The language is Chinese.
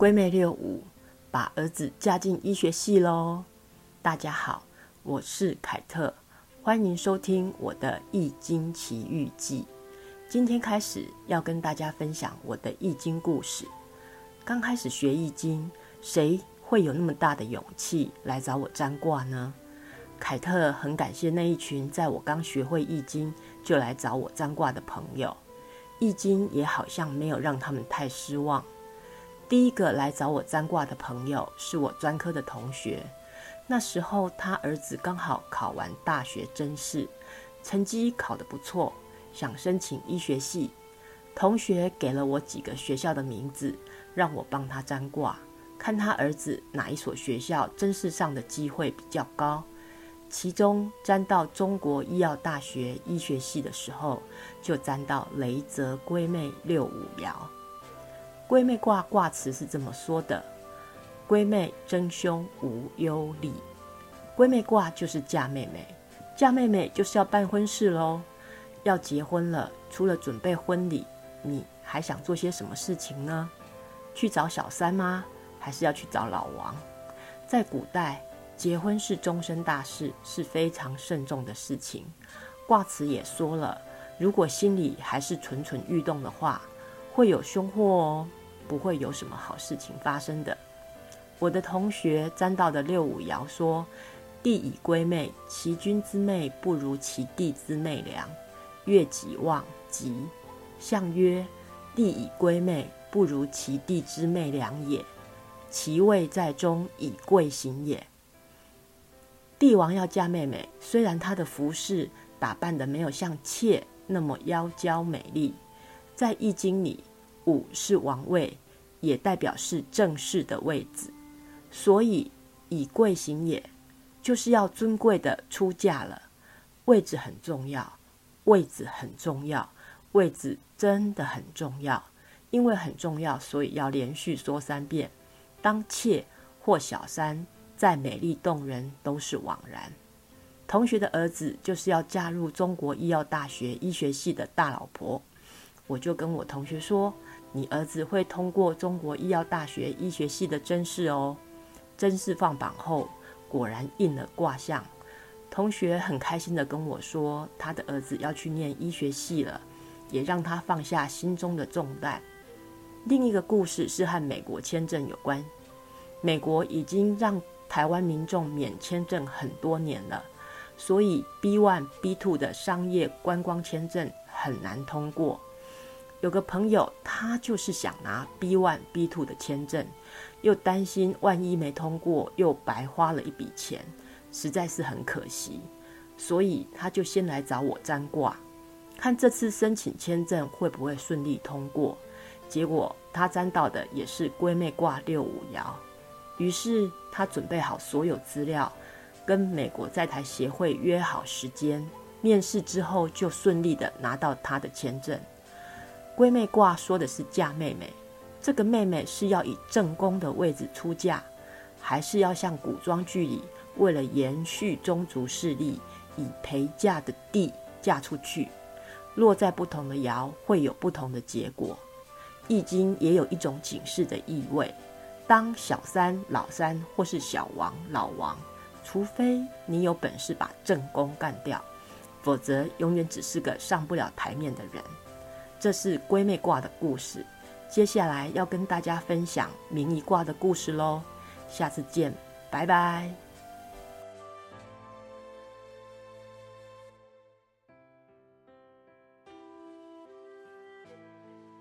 闺妹六五把儿子嫁进医学系喽！大家好，我是凯特，欢迎收听我的《易经奇遇记》。今天开始要跟大家分享我的易经故事。刚开始学易经，谁会有那么大的勇气来找我占卦呢？凯特很感谢那一群在我刚学会易经就来找我占卦的朋友，易经也好像没有让他们太失望。第一个来找我占卦的朋友是我专科的同学，那时候他儿子刚好考完大学甄试，成绩考得不错，想申请医学系。同学给了我几个学校的名字，让我帮他占卦，看他儿子哪一所学校甄试上的机会比较高。其中占到中国医药大学医学系的时候，就占到雷泽闺妹六五爻。闺妹卦卦辞是这么说的：“闺妹真凶无忧虑。”闺妹卦就是嫁妹妹，嫁妹妹就是要办婚事喽。要结婚了，除了准备婚礼，你还想做些什么事情呢？去找小三吗？还是要去找老王？在古代，结婚是终身大事，是非常慎重的事情。卦辞也说了，如果心里还是蠢蠢欲动的话，会有凶祸哦。不会有什么好事情发生的。我的同学占到的六五爻说：“帝以归妹，其君之妹不如其弟之妹良。月己旺，吉。象曰：帝以归妹，不如其弟之妹良也。其位在中，以贵行也。帝王要嫁妹妹，虽然她的服饰打扮的没有像妾那么妖娇美丽，在易经里。”五是王位，也代表是正式的位置，所以以贵行也，就是要尊贵的出嫁了。位置很重要，位置很重要，位置真的很重要。因为很重要，所以要连续说三遍。当妾或小三，再美丽动人都是枉然。同学的儿子就是要嫁入中国医药大学医学系的大老婆，我就跟我同学说。你儿子会通过中国医药大学医学系的甄试哦。甄试放榜后，果然应了卦象。同学很开心的跟我说，他的儿子要去念医学系了，也让他放下心中的重担。另一个故事是和美国签证有关。美国已经让台湾民众免签证很多年了，所以 B one、B two 的商业观光签证很难通过。有个朋友，他就是想拿 B one、B two 的签证，又担心万一没通过，又白花了一笔钱，实在是很可惜，所以他就先来找我占卦，看这次申请签证会不会顺利通过。结果他占到的也是闺妹卦六五爻，于是他准备好所有资料，跟美国在台协会约好时间，面试之后就顺利的拿到他的签证。闺妹卦说的是嫁妹妹，这个妹妹是要以正宫的位置出嫁，还是要像古装剧里为了延续宗族势力，以陪嫁的弟嫁出去？落在不同的爻，会有不同的结果。易经也有一种警示的意味：当小三、老三或是小王、老王，除非你有本事把正宫干掉，否则永远只是个上不了台面的人。这是归妹卦的故事，接下来要跟大家分享明夷卦的故事喽。下次见，拜拜。